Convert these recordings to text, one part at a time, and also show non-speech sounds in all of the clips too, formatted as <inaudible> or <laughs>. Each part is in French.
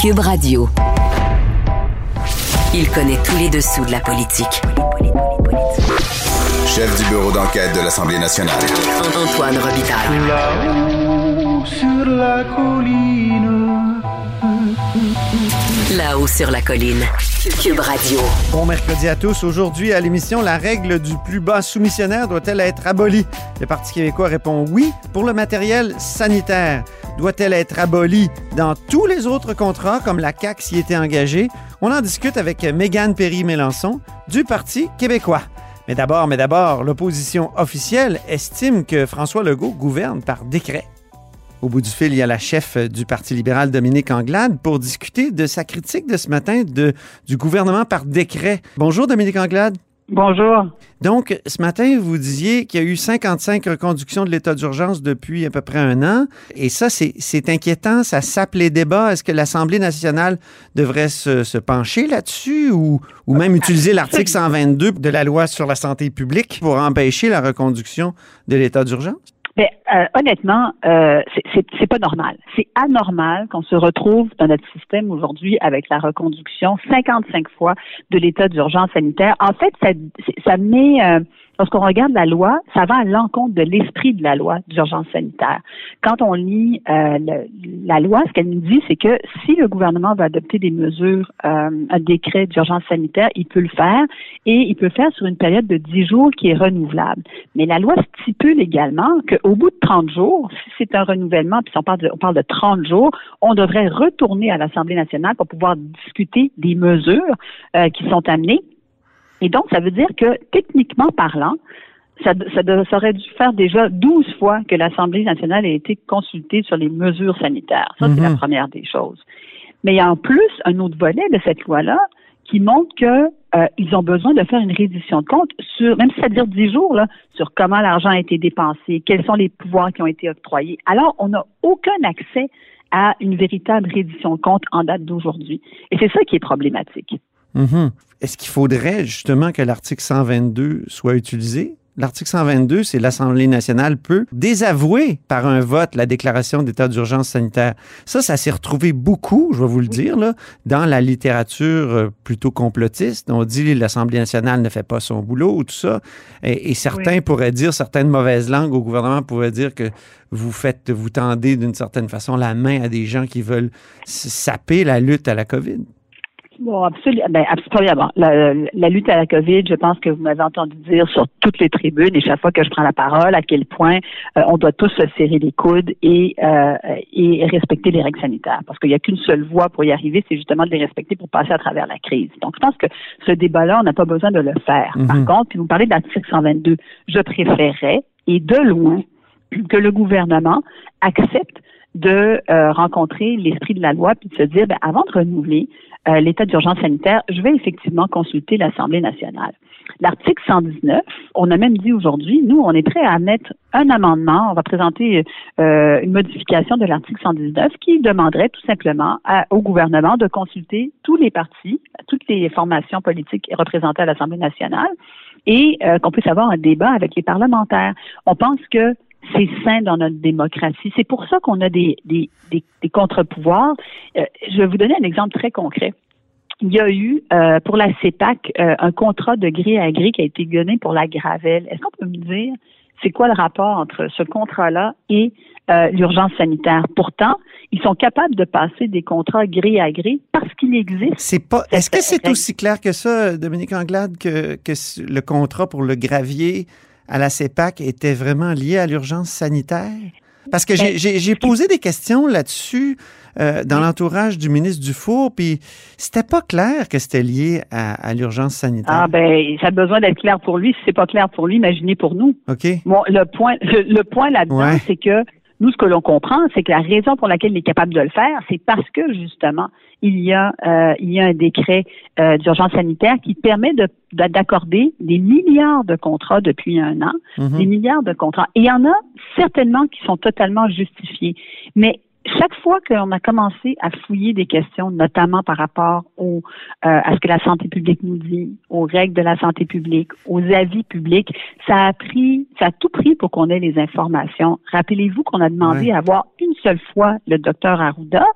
Cube Radio. Il connaît tous les dessous de la politique. Chef du bureau d'enquête de l'Assemblée nationale. Antoine Robitaille. Là-haut sur la colline. Là-haut sur la colline. Cube Radio. Bon mercredi à tous. Aujourd'hui, à l'émission, la règle du plus bas soumissionnaire doit-elle être abolie? Le Parti québécois répond oui pour le matériel sanitaire. Doit-elle être abolie? Dans tous les autres contrats comme la CAQ s'y était engagée? On en discute avec Mégane Perry-Mélenchon du Parti québécois. Mais d'abord, mais d'abord, l'opposition officielle estime que François Legault gouverne par décret. Au bout du fil, il y a la chef du Parti libéral, Dominique Anglade, pour discuter de sa critique de ce matin du gouvernement par décret. Bonjour, Dominique Anglade. Bonjour. Donc, ce matin, vous disiez qu'il y a eu 55 reconductions de l'état d'urgence depuis à peu près un an. Et ça, c'est inquiétant. Ça sape les débats. Est-ce que l'Assemblée nationale devrait se, se pencher là-dessus ou, ou même utiliser l'article 122 de la loi sur la santé publique pour empêcher la reconduction de l'état d'urgence? Mais euh, honnêtement, euh, c'est pas normal. C'est anormal qu'on se retrouve dans notre système aujourd'hui avec la reconduction 55 fois de l'état d'urgence sanitaire. En fait, ça, ça met euh, lorsqu'on regarde la loi, ça va à l'encontre de l'esprit de la loi d'urgence sanitaire. Quand on lit euh, la loi, ce qu'elle nous dit, c'est que si le gouvernement va adopter des mesures, euh, un décret d'urgence sanitaire, il peut le faire et il peut le faire sur une période de 10 jours qui est renouvelable. Mais la loi stipule également qu'au bout de 30 jours, si c'est un renouvellement, puis on parle, de, on parle de 30 jours, on devrait retourner à l'Assemblée nationale pour pouvoir discuter des mesures euh, qui sont amenées et donc, ça veut dire que, techniquement parlant, ça, ça, aurait dû faire déjà 12 fois que l'Assemblée nationale a été consultée sur les mesures sanitaires. Ça, c'est la mhm. première des choses. Mais il y a en plus un autre volet de cette loi-là qui montre que euh, ils ont besoin de faire une reddition de compte sur, même si ça dure 10 jours, là, sur comment l'argent a été dépensé, quels sont les pouvoirs qui ont été octroyés. Alors, on n'a aucun accès à une véritable reddition de compte en date d'aujourd'hui. Et c'est ça qui est problématique. Mhm. Est-ce qu'il faudrait justement que l'article 122 soit utilisé? L'article 122, c'est l'Assemblée nationale peut désavouer par un vote la déclaration d'état d'urgence sanitaire. Ça, ça s'est retrouvé beaucoup, je vais vous le dire, là, dans la littérature euh, plutôt complotiste. On dit l'Assemblée nationale ne fait pas son boulot ou tout ça. Et, certains pourraient dire, certaines mauvaises langues au gouvernement pourraient dire que vous faites, vous tendez d'une certaine façon la main à des gens qui veulent saper la lutte à la COVID. Bon, absolument. Ben, absolument. La, la, lutte à la COVID, je pense que vous m'avez entendu dire sur toutes les tribunes et chaque fois que je prends la parole à quel point euh, on doit tous se serrer les coudes et, euh, et respecter les règles sanitaires. Parce qu'il n'y a qu'une seule voie pour y arriver, c'est justement de les respecter pour passer à travers la crise. Donc, je pense que ce débat-là, on n'a pas besoin de le faire. Par mhm. contre, puis vous parlez de l'article 122, je préférerais, et de loin, que le gouvernement accepte de euh, rencontrer l'esprit de la loi puis de se dire, ben, avant de renouveler euh, l'état d'urgence sanitaire, je vais effectivement consulter l'Assemblée nationale. L'article 119, on a même dit aujourd'hui, nous, on est prêt à mettre un amendement, on va présenter euh, une modification de l'article 119 qui demanderait tout simplement au gouvernement de consulter tous les partis, toutes les formations politiques représentées à l'Assemblée nationale et qu'on puisse avoir un débat avec les parlementaires. On pense que c'est sain dans notre démocratie. C'est pour ça qu'on a des, des, des, contre-pouvoirs. Euh, je vais vous donner un exemple très concret. Il y a eu euh, pour la CEPAC euh, un contrat de gré à gré qui a été donné pour la Gravelle. Est-ce qu'on peut me dire c'est quoi le rapport entre ce contrat-là et l'urgence sanitaire? Pourtant, ils sont capables de passer des contrats gré à gré parce qu'il existe. C'est pas. Est-ce que c'est aussi clair que ça, Dominique Anglade, que, que le contrat pour le gravier à la CEPAC était vraiment lié à l'urgence sanitaire? Parce que j'ai ben, posé des questions là-dessus euh, dans l'entourage du ministre Dufour, puis c'était pas clair que c'était lié à, l'urgence sanitaire. Ah ben, ça a besoin d'être clair pour lui. Si c'est pas clair pour lui, imaginez pour nous. OK. Bon, le point, le, point là-dedans, c'est que nous, ce que l'on comprend, c'est que la raison pour laquelle il est capable de le faire, c'est parce que justement, il y a, euh, il y a un décret euh, d'urgence sanitaire qui permet d'accorder des milliards de contrats depuis un an, mhm. des milliards de contrats. Et il y en a certainement qui sont totalement justifiés. Mais chaque fois qu'on a commencé à fouiller des questions, notamment par rapport au, euh, à ce que la santé publique nous dit, aux règles de la santé publique, aux avis publics, ça a pris, ça a tout pris pour qu'on ait les informations. Rappelez-vous qu'on a demandé à voir une seule fois le docteur Arruda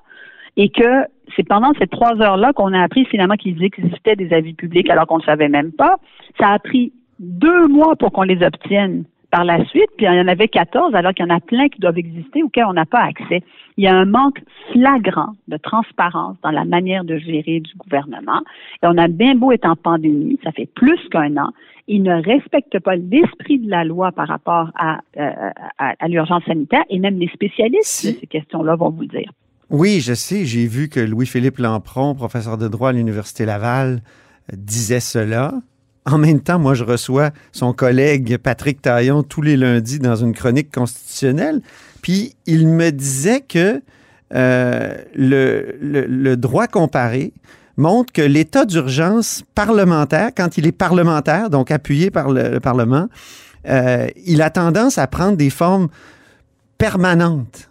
et que c'est pendant ces trois heures-là qu'on a appris finalement qu'il existait des avis publics alors qu'on ne savait même pas. Ça a pris deux mois pour qu'on les obtienne par la suite, puis il y en avait 14, alors qu'il y en a plein qui doivent exister auxquels on n'a pas accès. Il y a un manque flagrant de transparence dans la manière de gérer du gouvernement. Et on a bien beau être en pandémie, ça fait plus qu'un an, il ne respecte pas l'esprit de la loi par rapport à, euh, à, l'urgence sanitaire, et même les spécialistes de ces questions-là vont vous dire. Oui, je sais, j'ai vu que Louis-Philippe Lampron, professeur de droit à l'Université Laval, disait cela. En même temps, moi, je reçois son collègue Patrick Taillon tous les lundis dans une chronique constitutionnelle. Puis il me disait que euh, le, droit comparé montre que l'état d'urgence parlementaire, quand il est parlementaire, donc appuyé par le, Parlement, euh, il a tendance à prendre des formes permanentes.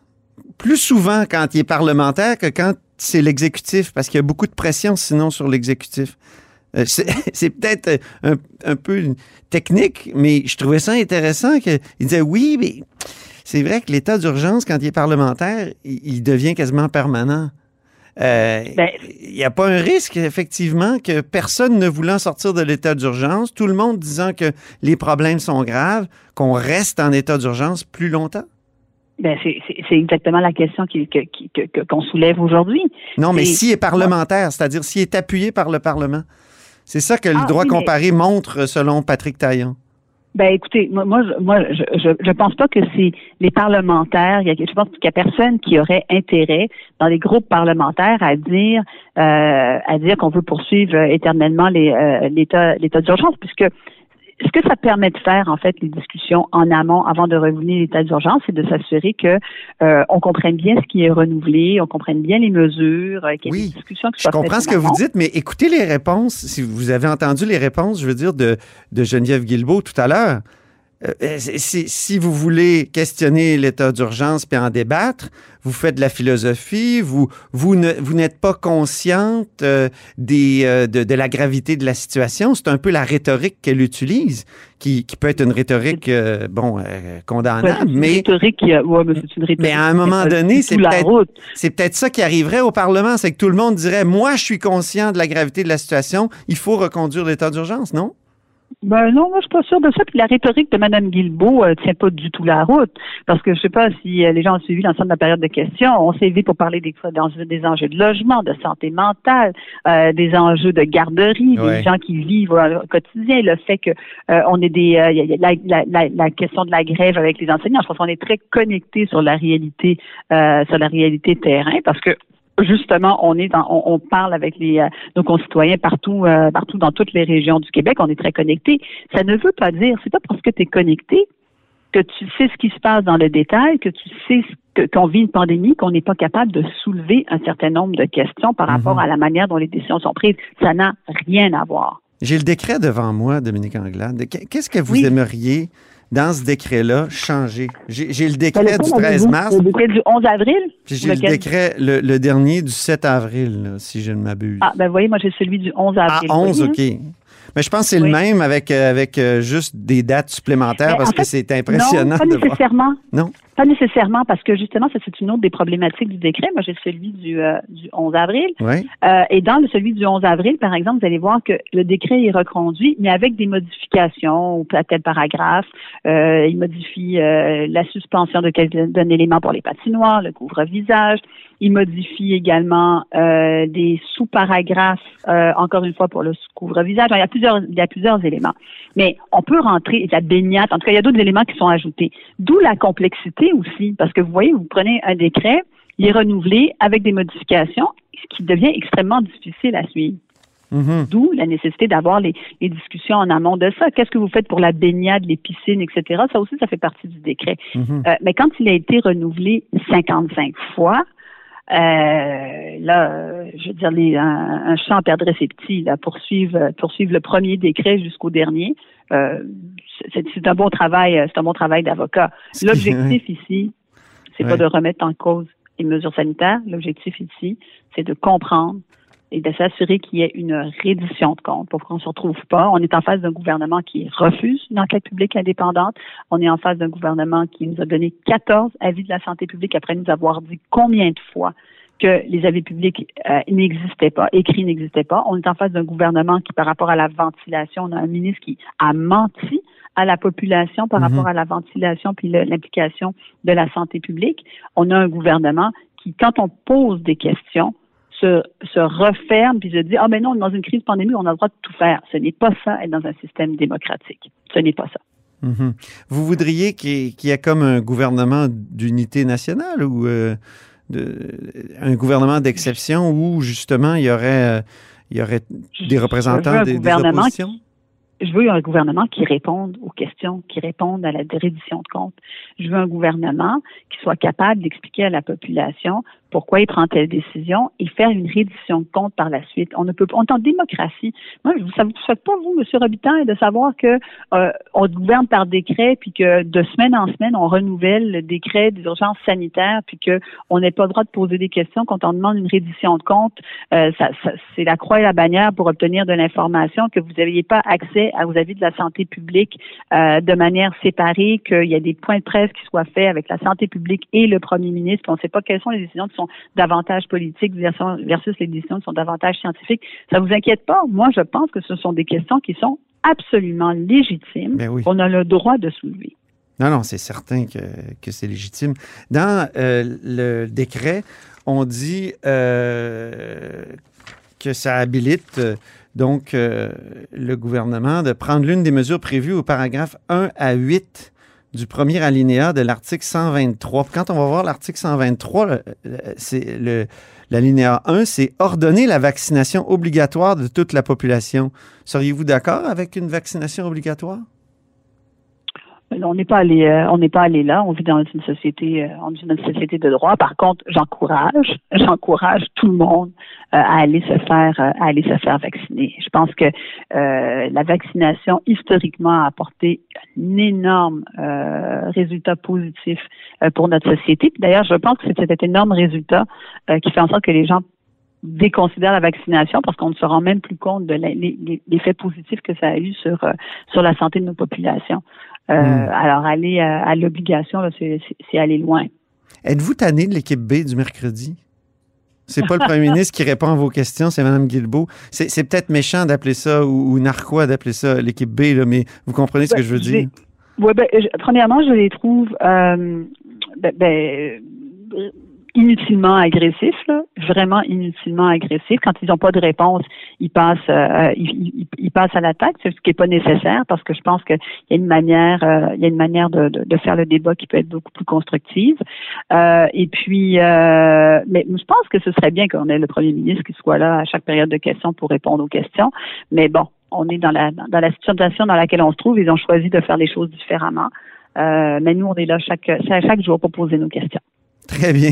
Plus souvent quand il est parlementaire que quand c'est l'exécutif, parce qu'il y a beaucoup de pression sinon sur l'exécutif. Euh, c'est <laughs> peut-être un, peu technique, mais je trouvais ça intéressant qu'il disait oui, mais c'est vrai que l'état d'urgence, quand il est parlementaire, il, devient quasiment permanent. Euh, ben, il n'y a pas un risque, effectivement, que personne ne voulant sortir de l'état d'urgence, tout le monde disant que les problèmes sont graves, qu'on reste en état d'urgence plus longtemps? Ben, c'est exactement la question qu'on soulève aujourd'hui. Non, mais s'il est parlementaire, c'est-à-dire s'il est appuyé par le Parlement. C'est ça que le ah, droit comparé montre selon Patrick Taillon. Ben écoutez, moi, moi, je, je, je pense pas que c'est les parlementaires. Je pense qu'il y a personne qui aurait intérêt dans les groupes parlementaires à dire euh, à dire qu'on veut poursuivre éternellement euh, l'état l'état d'urgence, puisque ce que ça permet de faire, en fait, les discussions en amont avant de revenir à l'état d'urgence, c'est de s'assurer que euh, on comprenne bien ce qui est renouvelé, on comprenne bien les mesures, euh, qu'il y ait des discussions qui soient Je comprends ce que vous dites, mais écoutez les réponses. Si vous avez entendu les réponses, je veux dire, de, de Geneviève Guilbeault tout à l'heure. Euh, euh, si, vous voulez questionner l'état d'urgence puis en débattre, vous faites de la philosophie, vous, vous, ne, vous n'êtes pas consciente euh, des, de, la gravité de la situation. C'est un peu la rhétorique qu'elle utilise, qui, qui peut être une rhétorique, bon, condamnable, mais... Rhétorique mais, c'est une rhétorique mais à un moment donné, c'est peut-être, c'est peut-être ça qui arriverait au Parlement, c'est que tout le monde dirait, moi, je suis conscient de la gravité de la situation, il faut reconduire l'état d'urgence, non? Ben non, moi je suis pas sûre de ça. Puis la rhétorique de Mme Guilbeault euh, tient pas du tout la route. Parce que je sais pas si euh, les gens ont suivi l'ensemble de la période de questions. On s'est vu pour parler des, des enjeux de logement, de santé mentale, euh, des enjeux de garderie, des gens qui vivent au quotidien. Le fait que on est des la, la, la, question de la grève avec les enseignants. Je pense qu'on est très connecté sur la réalité sur la réalité terrain parce que justement, on est dans, on, parle avec les, euh, nos concitoyens partout, euh, partout dans toutes les régions du Québec. On est très connectés. Ça ne veut pas dire, c'est pas parce que tu es connecté que tu sais ce qui se passe dans le détail, que tu sais qu'on vit une pandémie, qu'on n'est pas capable de soulever un certain nombre de questions par rapport mhm. à la manière dont les décisions sont prises. Ça n'a rien à voir. J'ai le décret devant moi, Dominique Anglade. Qu'est-ce que vous aimeriez dans ce décret-là, changer. J'ai le décret du 13 mars. Le décret du 11 avril? J'ai le décret, le, dernier du 7 avril, si je ne m'abuse. Ah, ben voyez, moi j'ai celui du 11 avril. Ah, 11, OK. Mais je pense que c'est le même avec, euh, avec euh, juste des dates supplémentaires parce que c'est impressionnant. Non, pas nécessairement. Non? Pas nécessairement parce que justement, ça c'est une autre des problématiques du décret. Moi, j'ai celui du, euh, du 11 avril. Oui. et dans le, celui du 11 avril, par exemple, vous allez voir que le décret est reconduit, mais avec des modifications ou tel paragraphe. il modifie la suspension d'un élément pour les patinoires, le couvre-visage. Il modifie également des sous-paragraphes, encore une fois, pour le couvre-visage. Il y a plusieurs, il y a plusieurs éléments. Mais on peut rentrer la baignade. En tout cas, il y a d'autres éléments qui sont ajoutés. D'où la complexité aussi, parce que vous voyez, vous prenez un décret, il est renouvelé avec des modifications, ce qui devient extrêmement difficile à suivre. Mm-hmm. D'où la nécessité d'avoir les, discussions en amont de ça. Qu'est-ce que vous faites pour la baignade, les piscines, etc. Ça aussi, ça fait partie du décret. Mm-hmm. Euh, mais quand il a été renouvelé 55 fois, euh, là, je veux dire, les, un, un, champ perdrait ses petits. Là, poursuivre, poursuivre le premier décret jusqu'au dernier, euh, c'est un bon travail, c'est un bon travail d'avocat. <laughs> L'objectif ici, c'est pas de remettre en cause les mesures sanitaires. L'objectif ici, c'est de comprendre et de s'assurer qu'il y ait une reddition de comptes pour qu'on ne se retrouve pas. On est en face d'un gouvernement qui refuse une enquête publique indépendante. On est en face d'un gouvernement qui nous a donné 14 avis de la santé publique après nous avoir dit combien de fois que les avis publics euh, n'existaient pas, écrits n'existaient pas. On est en face d'un gouvernement qui, par rapport à la ventilation, on a un ministre qui a menti à la population par Mhm. rapport à la ventilation puis l'implication de la santé publique. On a un gouvernement qui, quand on pose des questions, se, se referme puis se dit ah ben non, on est dans une crise pandémique, on a le droit de tout faire. Ce n'est pas ça être dans un système démocratique. Ce n'est pas ça. Mhm. Vous voudriez qu'il y, ait- comme un gouvernement d'unité nationale ou euh, de- un gouvernement d'exception où justement il y aurait, euh, il y aurait des représentants des, des oppositions? Je veux un gouvernement qui réponde aux questions, qui réponde à la reddition de comptes. Je veux un gouvernement qui soit capable d'expliquer à la population pourquoi il prend telle décision et faire une reddition de comptes par la suite. On ne peut pas, on est en démocratie. Moi, je- ça vous souhaite pas, vous, Monsieur Robitaille, de savoir que euh, on gouverne par décret, puis que de semaine en semaine, on renouvelle le décret d'urgence sanitaire, puis que on n'ait pas le droit de poser des questions quand on demande une reddition de comptes. Euh, ça, c'est la croix et la bannière pour obtenir de l'information que vous n'aviez pas accès à vos avis de la santé publique euh, de manière séparée, qu'il y a des points de presse qui soient faits avec la santé publique et le premier ministre. On ne sait pas quelles sont les décisions qui sont davantage politiques versus les décisions qui sont davantage scientifiques. Ça vous inquiète pas? Moi, je pense que ce sont des questions qui sont absolument légitimes. Ben oui. On a le droit de soulever. Non, non, c'est certain que, que c'est légitime. Dans euh, le décret, on dit euh, que ça habilite euh, donc euh, le gouvernement de prendre l'une des mesures prévues au paragraphe 1 à 8 du premier alinéa de l'article 123. Puis Quand on va voir l'article 123, le- le- c'est le l'alinéa 1, c'est ordonner la vaccination obligatoire de toute la population. Seriez-vous d'accord avec une vaccination obligatoire? On n'est pas allé, euh, on n'est pas allé là. On vit dans une société, euh, on vit dans une société de droit. Par contre, j'encourage, <laughs> j'encourage tout le monde euh, à aller se faire, à aller se faire vacciner. Je pense que la vaccination historiquement a apporté un énorme résultat positif pour notre société. D'ailleurs, je pense que c'est cet énorme résultat qui fait en sorte que les gens déconsidèrent la vaccination parce qu'on ne se rend même plus compte de l'effet positif que ça a eu sur sur la santé de nos populations. Euh, Mm. Alors aller à, à l'obligation, c'est aller loin. Êtes-vous tanné de l'équipe B du mercredi? C'est pas le premier <laughs> ministre qui répond à vos questions, c'est Mme Guilbeault. C'est peut-être méchant d'appeler ça ou, ou narquois d'appeler ça l'équipe B, là, mais vous comprenez ce que Ben, je veux dire? Ouais, ben, je- premièrement, je les trouve euh, ben, ben, euh, inutilement agressifs, là, vraiment inutilement agressifs. Quand ils n'ont pas de réponse, ils passent, euh, ils, ils- ils passent à l'attaque, ce qui n'est pas nécessaire parce que je pense qu'il y a une manière, euh, il y a une manière de, de, de faire le débat qui peut être beaucoup plus constructive. Euh, et puis, euh, mais je pense que ce serait bien qu'on ait le premier ministre qui soit là à chaque période de questions pour répondre aux questions. Mais bon, on est dans la dans la situation dans laquelle on se trouve. Ils ont choisi de faire les choses différemment. Euh, mais nous, on est là chaque chaque jour pour poser nos questions. Très bien.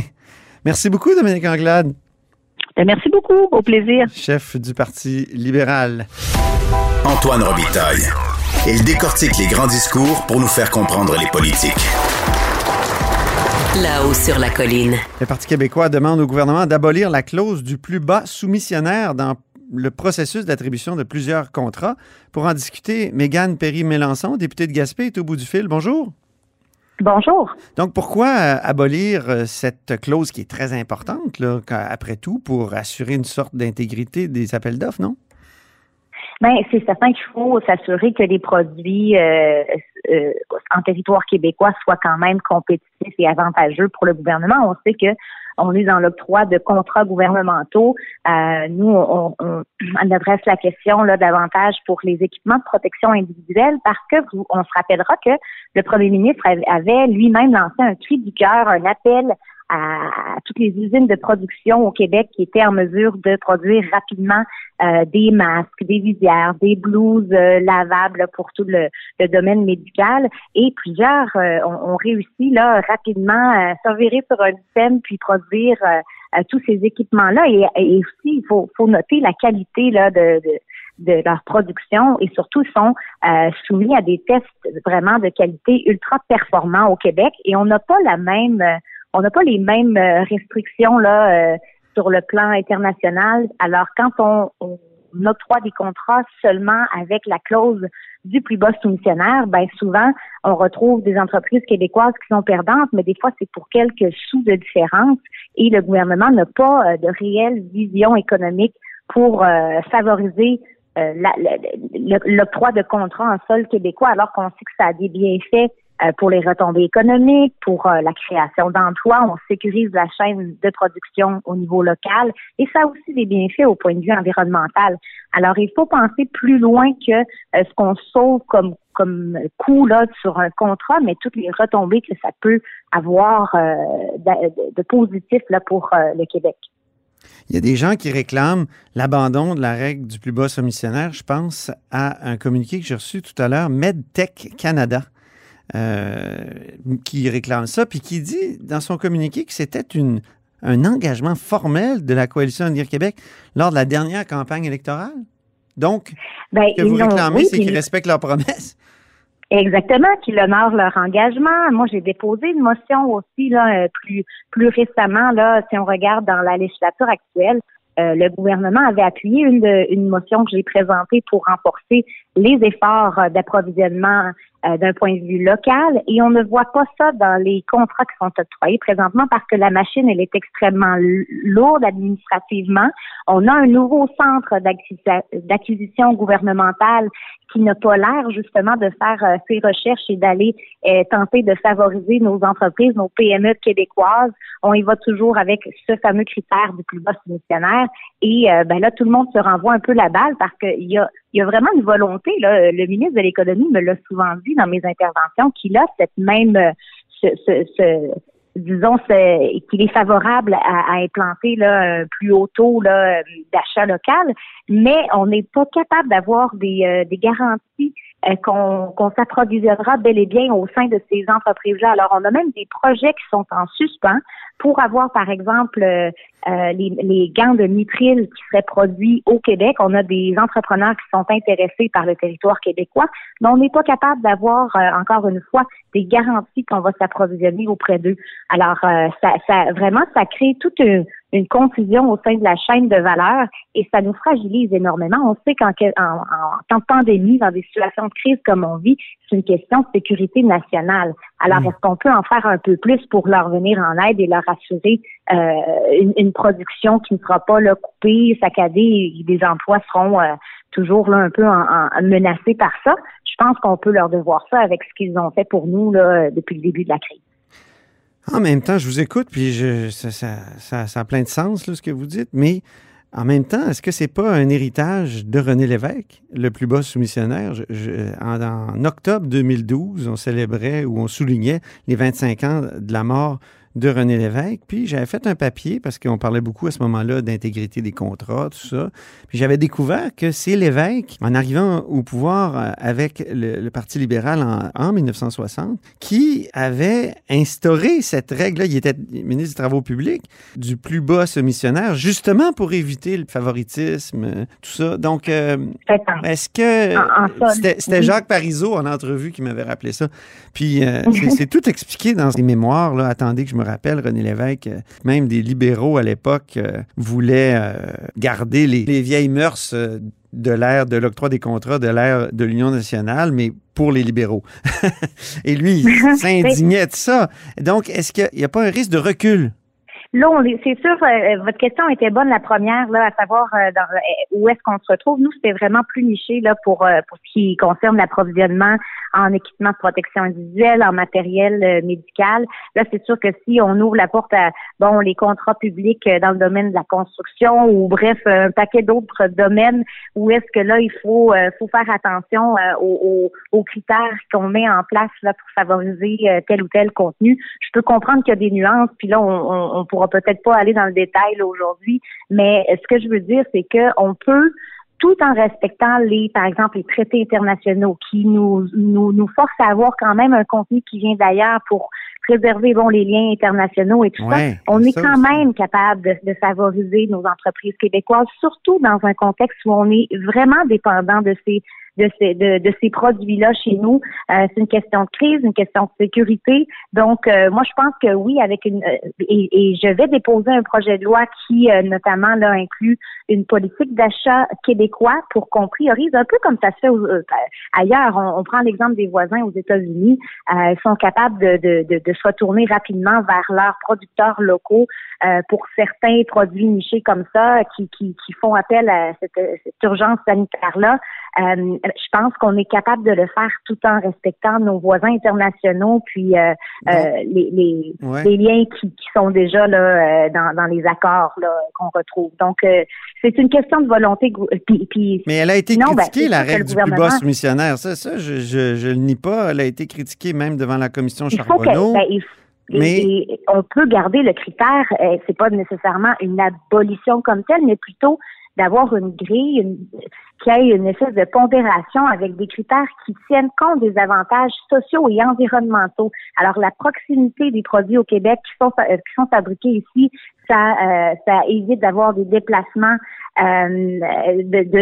Merci beaucoup, Dominique Anglade, Ben, merci beaucoup. Au plaisir. chef du Parti libéral. Antoine Robitaille. Il décortique les grands discours pour nous faire comprendre les politiques. Là-haut sur la colline. Le Parti québécois demande au gouvernement d'abolir la clause du plus bas soumissionnaire dans le processus d'attribution de plusieurs contrats. Pour en discuter, Mégane Perry-Mélençon, députée de Gaspé, est au bout du fil. Bonjour. Bonjour. Donc, pourquoi euh, abolir euh, cette clause qui est très importante, après tout, pour assurer une sorte d'intégrité des appels d'offres, non? Ben, c'est certain qu'il faut s'assurer que les produits euh, euh, en territoire québécois soient quand même compétitifs et avantageux pour le gouvernement. On sait que on est dans l'octroi de contrats gouvernementaux. Euh, nous, on, on- on adresse la question là davantage pour les équipements de protection individuelle parce que vous- on se rappellera que le premier ministre avait lui-même lancé un cri du cœur, un appel à, toutes les usines de production au Québec qui étaient en mesure de produire rapidement euh, des masques, des visières, des blouses euh, lavables pour tout le, le domaine médical. Et plusieurs euh, ont, ont réussi là rapidement à se revirer sur un système puis produire euh, euh, tous ces équipements-là. Et, et aussi, il faut, faut noter la qualité là de, de de leur production et surtout sont euh, soumis à des tests vraiment de qualité ultra performants au Québec et on n'a pas la même euh, on n'a pas les mêmes euh, restrictions là euh, sur le plan international. Alors quand on, on, octroie des contrats seulement avec la clause du plus bas soumissionnaire, ben souvent on retrouve des entreprises québécoises qui sont perdantes, mais des fois c'est pour quelques sous de différence et le gouvernement n'a pas euh, de réelle vision économique pour favoriser l'octroi de contrats en sol québécois, alors qu'on sait que ça a des bienfaits pour les retombées économiques, pour euh, la création d'emplois. On sécurise la chaîne de production au niveau local et ça a aussi des bienfaits au point de vue environnemental. Alors, il faut penser plus loin que euh, ce qu'on sauve comme comme coût là sur un contrat, mais toutes les retombées que ça peut avoir de, positif là pour le Québec. Il y a des gens qui réclament l'abandon de la règle du plus bas soumissionnaire. Je pense à un communiqué que j'ai reçu tout à l'heure, MedTech Canada, euh, qui réclame ça, puis qui dit dans son communiqué que c'était une, un engagement formel de la coalition Avenir Québec lors de la dernière campagne électorale. Donc, ben, que vous réclamez, c'est qu'ils respectent leurs promesses. Exactement, qu'ils honorent leur engagement. Moi, j'ai déposé une motion aussi là, euh, plus plus récemment là, si on regarde dans la législature actuelle, euh, le gouvernement avait appuyé une, une motion que j'ai présentée pour renforcer les efforts d'approvisionnement euh, d'un point de vue local et on ne voit pas ça dans les contrats qui sont octroyés présentement parce que la machine, elle est extrêmement lourde administrativement. On a un nouveau centre d'acquisition gouvernementale qui n'a pas l'air justement de faire euh, ses recherches et d'aller euh, tenter de favoriser nos entreprises, nos PME québécoises. On y va toujours avec ce fameux critère du plus bas soumissionnaire. Et ben là, tout le monde se renvoie un peu la balle parce qu'il y a il y a vraiment une volonté. Là, le ministre de l'Économie me l'a souvent dit dans mes interventions qu'il a cette même, ce, ce, disons, qu'il est favorable à, implanter là, un plus haut taux d'achat local, mais on n'est pas capable d'avoir des, euh, des garanties euh, qu'on s'approvisionnera bel et bien au sein de ces entreprises-là. Alors, on a même des projets qui sont en suspens pour avoir, par exemple, euh, euh, les, les, gants de nitril qui seraient produits au Québec. On a des entrepreneurs qui sont intéressés par le territoire québécois, mais on n'est pas capable d'avoir, encore une fois, des garanties qu'on va s'approvisionner auprès d'eux. Alors, ça, ça, vraiment, ça crée toute une une confusion au sein de la chaîne de valeur et ça nous fragilise énormément. On sait qu'en en, temps de pandémie, dans des situations de crise comme on vit, c'est une question de sécurité nationale. Alors, mm. est-ce qu'on peut en faire un peu plus pour leur venir en aide et leur assurer euh, une, production qui ne sera pas là, coupée, saccadée et des emplois seront euh, toujours là un peu en, menacés par ça? Je pense qu'on peut leur devoir ça avec ce qu'ils ont fait pour nous là, depuis le début de la crise. En même temps, je vous écoute, puis je, ça, ça, ça, a plein de sens, là, ce que vous dites, mais en même temps, est-ce que c'est pas un héritage de René Lévesque, le plus bas soumissionnaire? en, en, octobre 2012, on célébrait ou on soulignait les 25 ans de la mort de René Lévesque. Puis j'avais fait un papier parce qu'on parlait beaucoup à ce moment-là d'intégrité des contrats, tout ça. Puis j'avais découvert que c'est Lévesque, en arrivant au pouvoir euh, avec le, Parti libéral en, 1960, qui avait instauré cette règle-là. Il était ministre des Travaux publics, du plus bas missionnaire, justement pour éviter le favoritisme, tout ça. Donc, euh, est-ce que c'était Jacques Parizeau en entrevue qui m'avait rappelé ça? Puis euh, c'est tout expliqué dans ses mémoires. Là. Attendez que je me rappelle, René Lévesque, euh, même des libéraux à l'époque euh, voulaient garder les, vieilles mœurs de l'ère de l'octroi des contrats de l'ère de l'Union nationale, mais pour les libéraux. <laughs> Et lui, il <laughs> s'indignait de ça. Donc, est-ce qu'il n'y a pas un risque de recul? Là, c'est sûr, votre question était bonne la première, là, à savoir où est-ce qu'on se retrouve. Nous, c'était vraiment plus niché là pour pour ce qui concerne l'approvisionnement en équipement de protection individuelle, en matériel euh, médical. Là, c'est sûr que si on ouvre la porte à bon les contrats publics euh, dans le domaine de la construction ou bref un paquet d'autres domaines où est-ce que là il faut euh, faut faire attention aux, aux, critères qu'on met en place là pour favoriser tel ou tel contenu. Je peux comprendre qu'il y a des nuances, puis là on, on, pourra peut-être pas aller dans le détail aujourd'hui, mais ce que je veux dire c'est que on peut tout en respectant les, par exemple, les traités internationaux qui nous, nous, nous forcent à avoir quand même un contenu qui vient d'ailleurs pour préserver bon les liens internationaux et tout ça, on est quand même capable de, de, favoriser nos entreprises québécoises, surtout dans un contexte où on est vraiment dépendant de ces de ces, de, de ces produits-là chez nous. Euh, c'est une question de crise, une question de sécurité. Donc, euh, moi, je pense que oui, avec une et, et, je vais déposer un projet de loi qui, notamment, là, inclut une politique d'achat québécois pour qu'on priorise un peu comme ça se fait ailleurs. On, prend l'exemple des voisins aux États-Unis. ils sont capables de, de, de, se retourner rapidement vers leurs producteurs locaux euh, pour certains produits nichés comme ça qui, qui, qui font appel à cette, cette urgence sanitaire-là. Euh, je pense qu'on est capable de le faire tout en respectant nos voisins internationaux, puis euh, euh les, les, les, liens qui, qui, sont déjà là dans, dans les accords qu'on retrouve. Donc, c'est une question de volonté. Puis, puis, Mais elle a été ben, critiquée, la règle du plus bas missionnaire. Ça, ça je, je, je, le nie pas. Elle a été critiquée même devant la commission Charbonneau. Ben, mais on peut garder le critère, euh, c'est pas nécessairement une abolition comme telle, mais plutôt d'avoir une grille une, qui ait une espèce de pondération avec des critères qui tiennent compte des avantages sociaux et environnementaux. Alors, la proximité des produits au Québec qui sont, euh, qui sont fabriqués ici, ça, euh, ça évite d'avoir des déplacements euh,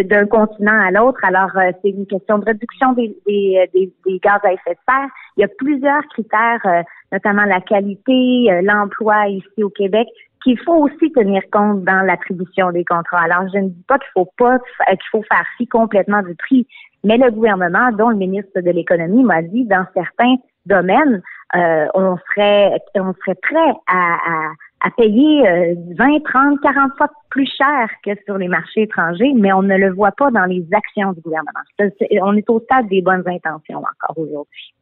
d'un continent à l'autre. Alors, euh, c'est une question de réduction des, des, des, gaz à effet de serre. Il y a plusieurs critères, notamment la qualité, l'emploi ici au Québec, qu'il faut aussi tenir compte dans l'attribution des contrats. Alors, je ne dis pas qu'il faut pas qu'il faut faire fi complètement du prix, mais le gouvernement, dont le ministre de l'économie m'a dit, dans certains domaines, euh, on serait on serait prêt à, à, à payer 20, 30, 40 fois plus cher que sur les marchés étrangers, mais on ne le voit pas dans les actions du gouvernement. on est au stade des bonnes intentions encore aujourd'hui.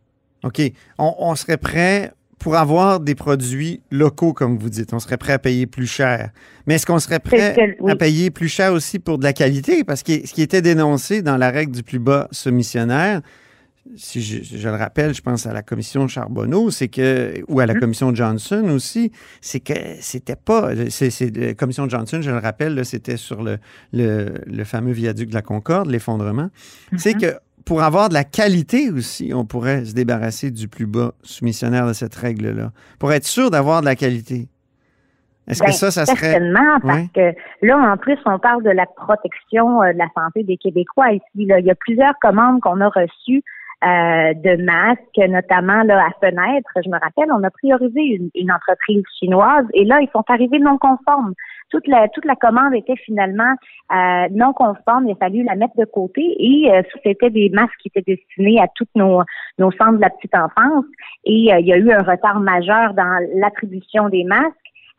OK. On, on serait prêt pour avoir des produits locaux, comme vous dites, on serait prêt à payer plus cher. Mais est-ce qu'on serait prêt à payer plus cher aussi pour de la qualité? Parce que ce qui était dénoncé dans la règle du plus bas soumissionnaire, si je, le rappelle, je pense à la commission Charbonneau, c'est que, ou à la mm-hmm. commission Johnson aussi, c'est que c'était pas, c'est, la commission Johnson, je le rappelle, c'était sur le, le, fameux viaduc de la Concorde, l'effondrement. C'est mm-hmm. que pour avoir de la qualité aussi, on pourrait se débarrasser du plus bas soumissionnaire de cette règle-là, pour être sûr d'avoir de la qualité. Est-ce que ben, ça, ça serait... Certainement, parce que là, en plus, on parle de la protection euh, de la santé des Québécois ici. Il y a plusieurs commandes qu'on a reçues euh, de masques, notamment là, à fenêtre. Je me rappelle, on a priorisé une, une, entreprise chinoise et là, ils sont arrivés non conformes toute la toute la commande était finalement euh, non conforme. Il a fallu la mettre de côté et euh, c'était des masques qui étaient destinés à tous nos nos centres de la petite enfance. Et euh, il y a eu un retard majeur dans l'attribution des masques.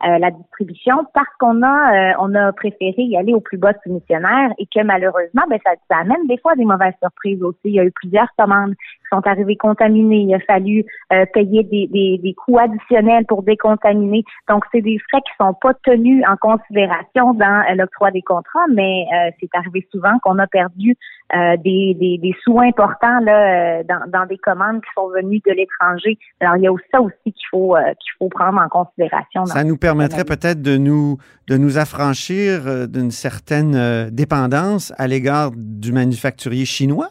Euh, la distribution parce qu'on a euh, on a préféré y aller au plus bas soumissionnaire et que malheureusement ben ça, ça amène des fois des mauvaises surprises aussi. Il y a eu plusieurs commandes sont arrivées contaminées. Il a fallu euh, payer des, des, des, coûts additionnels pour décontaminer. Donc c'est des frais qui sont pas tenus en considération dans l'octroi des contrats, mais c'est arrivé souvent qu'on a perdu des, des, des, sous importants là dans, dans des commandes qui sont venues de l'étranger. Alors il y a aussi ça aussi qu'il faut qu'il faut prendre en considération. ça nous permettrait peut-être de nous, de nous affranchir euh, d'une certaine euh, dépendance à l'égard du manufacturier chinois?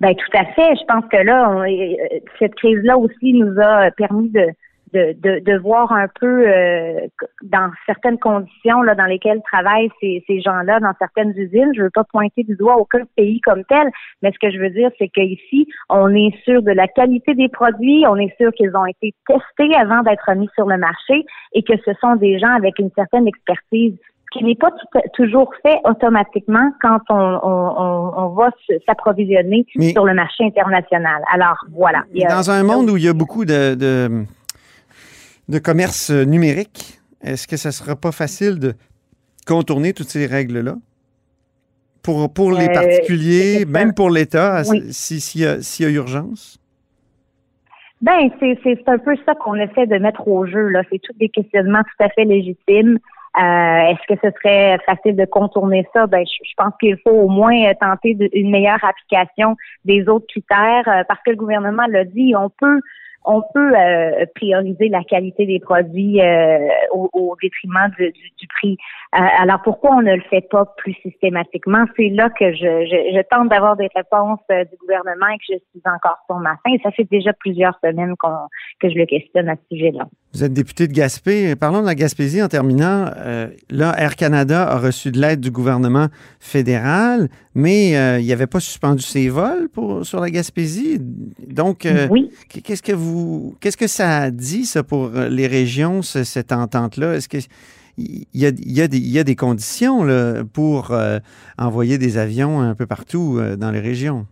Ben tout à fait. Je pense que là, euh, cette crise-là aussi nous a permis de, de, de, de, voir un peu euh, dans certaines conditions là, dans lesquelles travaillent ces, ces gens-là dans certaines usines. Je veux pas pointer du doigt aucun pays comme tel, mais ce que je veux dire, c'est qu'ici, on est sûr de la qualité des produits, on est sûr qu'ils ont été testés avant d'être mis sur le marché et que ce sont des gens avec une certaine expertise qui n'est pas toujours fait automatiquement quand on, on, on va s'approvisionner sur le marché international. Alors voilà. dans un monde où il y a beaucoup de, de de commerce numérique, est-ce que ça ne sera pas facile de contourner toutes ces règles-là? Pour, pour les euh, particuliers, même pour l'État, s'il y, a urgence? Ben, c'est un peu ça qu'on essaie de mettre au jeu. là. C'est tous des questionnements tout à fait légitimes. Euh, est-ce que ce serait facile de contourner ça? Ben, je, pense qu'il faut au moins tenter une meilleure application des autres critères parce que le gouvernement l'a dit, on peut on peut euh, prioriser la qualité des produits euh, au, détriment du, prix. Euh, alors pourquoi on ne le fait pas plus systématiquement? C'est là que je, tente d'avoir des réponses du gouvernement et que je suis encore sur ma fin. Ça fait déjà plusieurs semaines qu'on que je le questionne à ce sujet-là. Vous êtes député de Gaspé. Parlons de la Gaspésie en terminant. Euh, là, Air Canada a reçu de l'aide du gouvernement fédéral, mais euh, il n'y avait pas suspendu ses vols pour, sur la Gaspésie. Donc, euh, Oui. qu'est-ce que vous, qu'est-ce que ça dit ça pour les régions, ce- cette entente-là? Est-ce que il y a, il y a des, il y a des conditions là, pour euh, envoyer des avions un peu partout euh, dans les régions?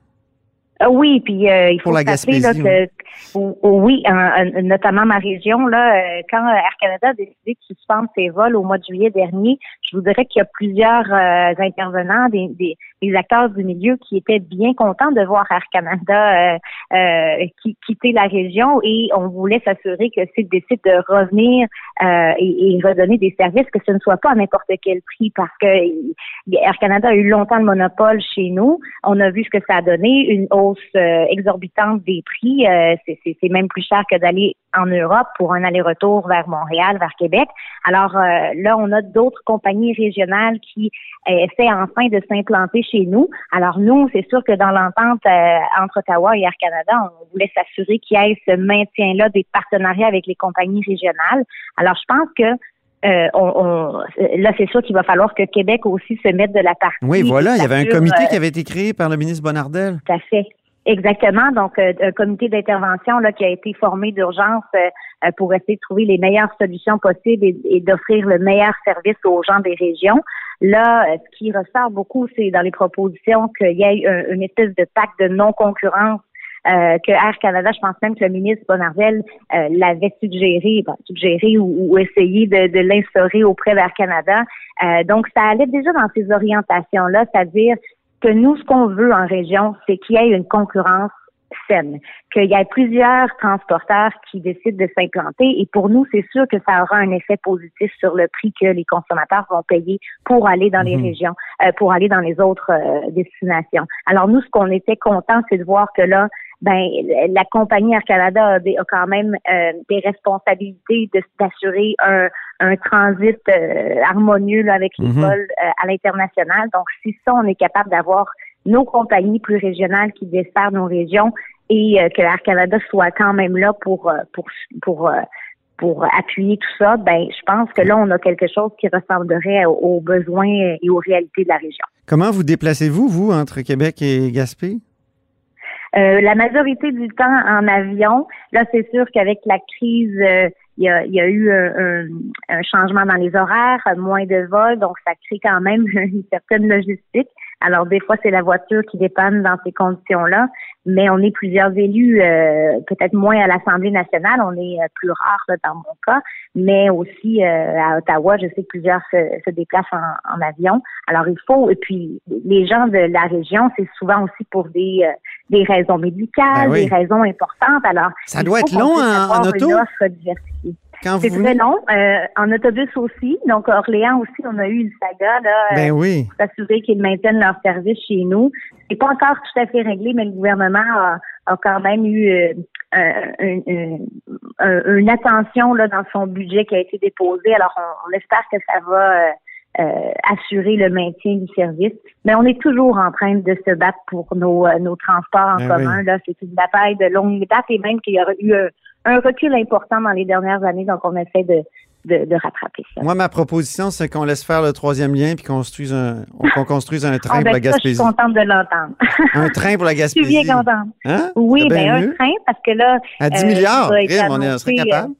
Euh, oui, puis euh, il faut Pour la se rappeler là, Gaspésie, que oui, en- en- notamment ma région là, euh, quand Air Canada a décidé de suspendre ses vols au mois de juillet dernier, je vous dirais qu'il y a plusieurs euh, intervenants, des, des, des acteurs du milieu qui étaient bien contents de voir Air Canada euh, euh, qui- quitter la région et on voulait s'assurer que s'ils décident de revenir euh, et, et redonner des services, que ce ne soit pas à n'importe quel prix parce que Air Canada a eu longtemps le monopole chez nous. On a vu ce que ça a donné, une hausse euh, exorbitante des prix. C'est même plus cher que d'aller en Europe pour un aller-retour vers Montréal, vers Québec. Alors euh, là, on a d'autres compagnies régionales qui euh, essaient enfin de s'implanter chez nous. Alors nous, c'est sûr que dans l'entente euh, entre Ottawa et Air Canada, on voulait s'assurer qu'il y ait ce maintien-là des partenariats avec les compagnies régionales. Alors je pense que euh, on, on- là, c'est sûr qu'il va falloir que Québec aussi se mette de la partie. Oui, voilà, il y avait un comité euh, qui avait été créé par le ministre Bonardel. tout à fait. Exactement. Donc, euh, un comité d'intervention là qui a été formé d'urgence euh, euh, pour essayer de trouver les meilleures solutions possibles et, d'offrir le meilleur service aux gens des régions. Là, euh, ce qui ressort beaucoup, c'est dans les propositions qu'il y ait un- une espèce de pacte de non-concurrence euh, que Air Canada, je pense même que le ministre Bonardel euh, l'avait suggéré, ben, suggéré ou, ou essayé de, de l'instaurer auprès d'Air Canada. Euh, donc, ça allait déjà dans ces orientations-là, c'est-à-dire que nous, ce qu'on veut en région, c'est qu'il y ait une concurrence saine, qu'il y ait plusieurs transporteurs qui décident de s'implanter. Et pour nous, c'est sûr que ça aura un effet positif sur le prix que les consommateurs vont payer pour aller dans les Mhm. régions, euh, pour aller dans les autres euh, destinations. Alors nous, ce qu'on était content, c'est de voir que là, ben la compagnie Air Canada a, quand même euh, des responsabilités de- d'assurer un, un transit euh, harmonieux là, avec les Mhm. vols euh, à l'international. Donc, si ça, on est capable d'avoir nos compagnies plus régionales qui desservent nos régions et que Air Canada soit quand même là pour pour pour pour appuyer tout ça, ben je pense que là on a quelque chose qui ressemblerait aux, aux besoins et aux réalités de la région. Comment vous déplacez-vous, vous, entre Québec et Gaspé? Euh, la majorité du temps en avion. Là, c'est sûr qu'avec la crise, euh, il y, a, y a eu un, un- un changement dans les horaires, moins de vols, donc ça crée quand même <laughs> une certaine logistique. Alors, des fois, c'est la voiture qui dépanne dans ces conditions-là, mais on est plusieurs élus, euh, peut-être moins à l'Assemblée nationale, on est euh, plus rare là, dans mon cas, mais aussi euh, à Ottawa, je sais que plusieurs se, se déplacent en, en avion. Alors, il faut, et puis les gens de la région, c'est souvent aussi pour des, euh, des raisons médicales, Ben oui. des raisons importantes. Alors, Ça doit être long en- en une auto? offre diversifiée. Quand C'est vous très long. Euh, en autobus aussi. Donc, à Orléans aussi, on a eu une saga là, euh, Ben oui. pour s'assurer qu'ils maintiennent leur service chez nous. C'est pas encore tout à fait réglé, mais le gouvernement a, a quand même eu euh, euh, une, une- un- une attention là, dans son budget qui a été déposé. Alors, on, on espère que ça va euh, euh, assurer le maintien du service. Mais on est toujours en train de se battre pour nos, euh, nos transports en Ben commun. oui. Là, c'est une bataille de longue date et même qu'il y aura eu un, un recul important dans les dernières années. Donc, on essaie de, de, de rattraper ça. Moi, ma proposition, c'est qu'on laisse faire le troisième lien puis qu'on construise un, qu'on construise un train Ah, pour ben, la ça, je suis Gaspésie. contente de l'entendre. Un train pour la <laughs> Je suis Gaspésie. bien contente. Hein? Oui, ben un mieux. train, parce que là, À 10 euh, milliards, crime, on est- on serait capable.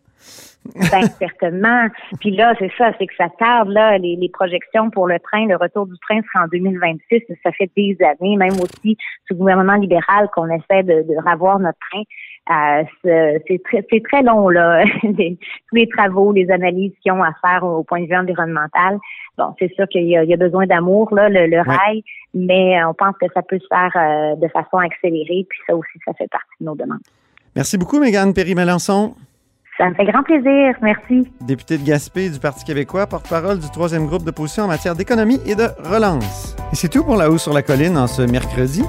<laughs> Ben, certainement. Puis là, c'est ça, c'est que ça tarde, là, les, les projections pour le train, le retour du train sera en 2026. Ça fait des années, même aussi sous le gouvernement libéral, qu'on essaie de, de ravoir notre train. Euh, c'est très, très long, là, <laughs> les- tous les travaux, les analyses qu'ils ont à faire au point de vue environnemental. Bon, c'est sûr qu'il y, y a besoin d'amour, là, le, le rail, mais on pense que ça peut se faire euh, de façon accélérée, puis ça aussi, ça fait partie de nos demandes. Merci beaucoup, Mégane Perry-Melançon, Ça me fait grand plaisir. Merci. députée de Gaspé du Parti québécois, porte-parole du troisième groupe d'opposition en matière d'économie et de relance. Et c'est tout pour La Haut sur la Colline en ce mercredi.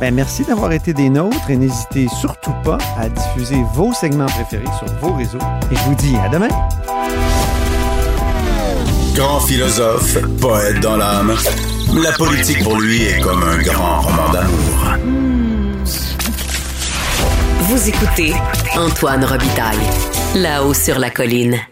Ben, merci d'avoir été des nôtres et n'hésitez surtout pas à diffuser vos segments préférés sur vos réseaux. Et je vous dis à demain. Grand philosophe, poète dans l'âme, la politique pour lui est comme un grand roman d'amour. Vous écoutez Antoine Robitaille. Là-haut sur la colline.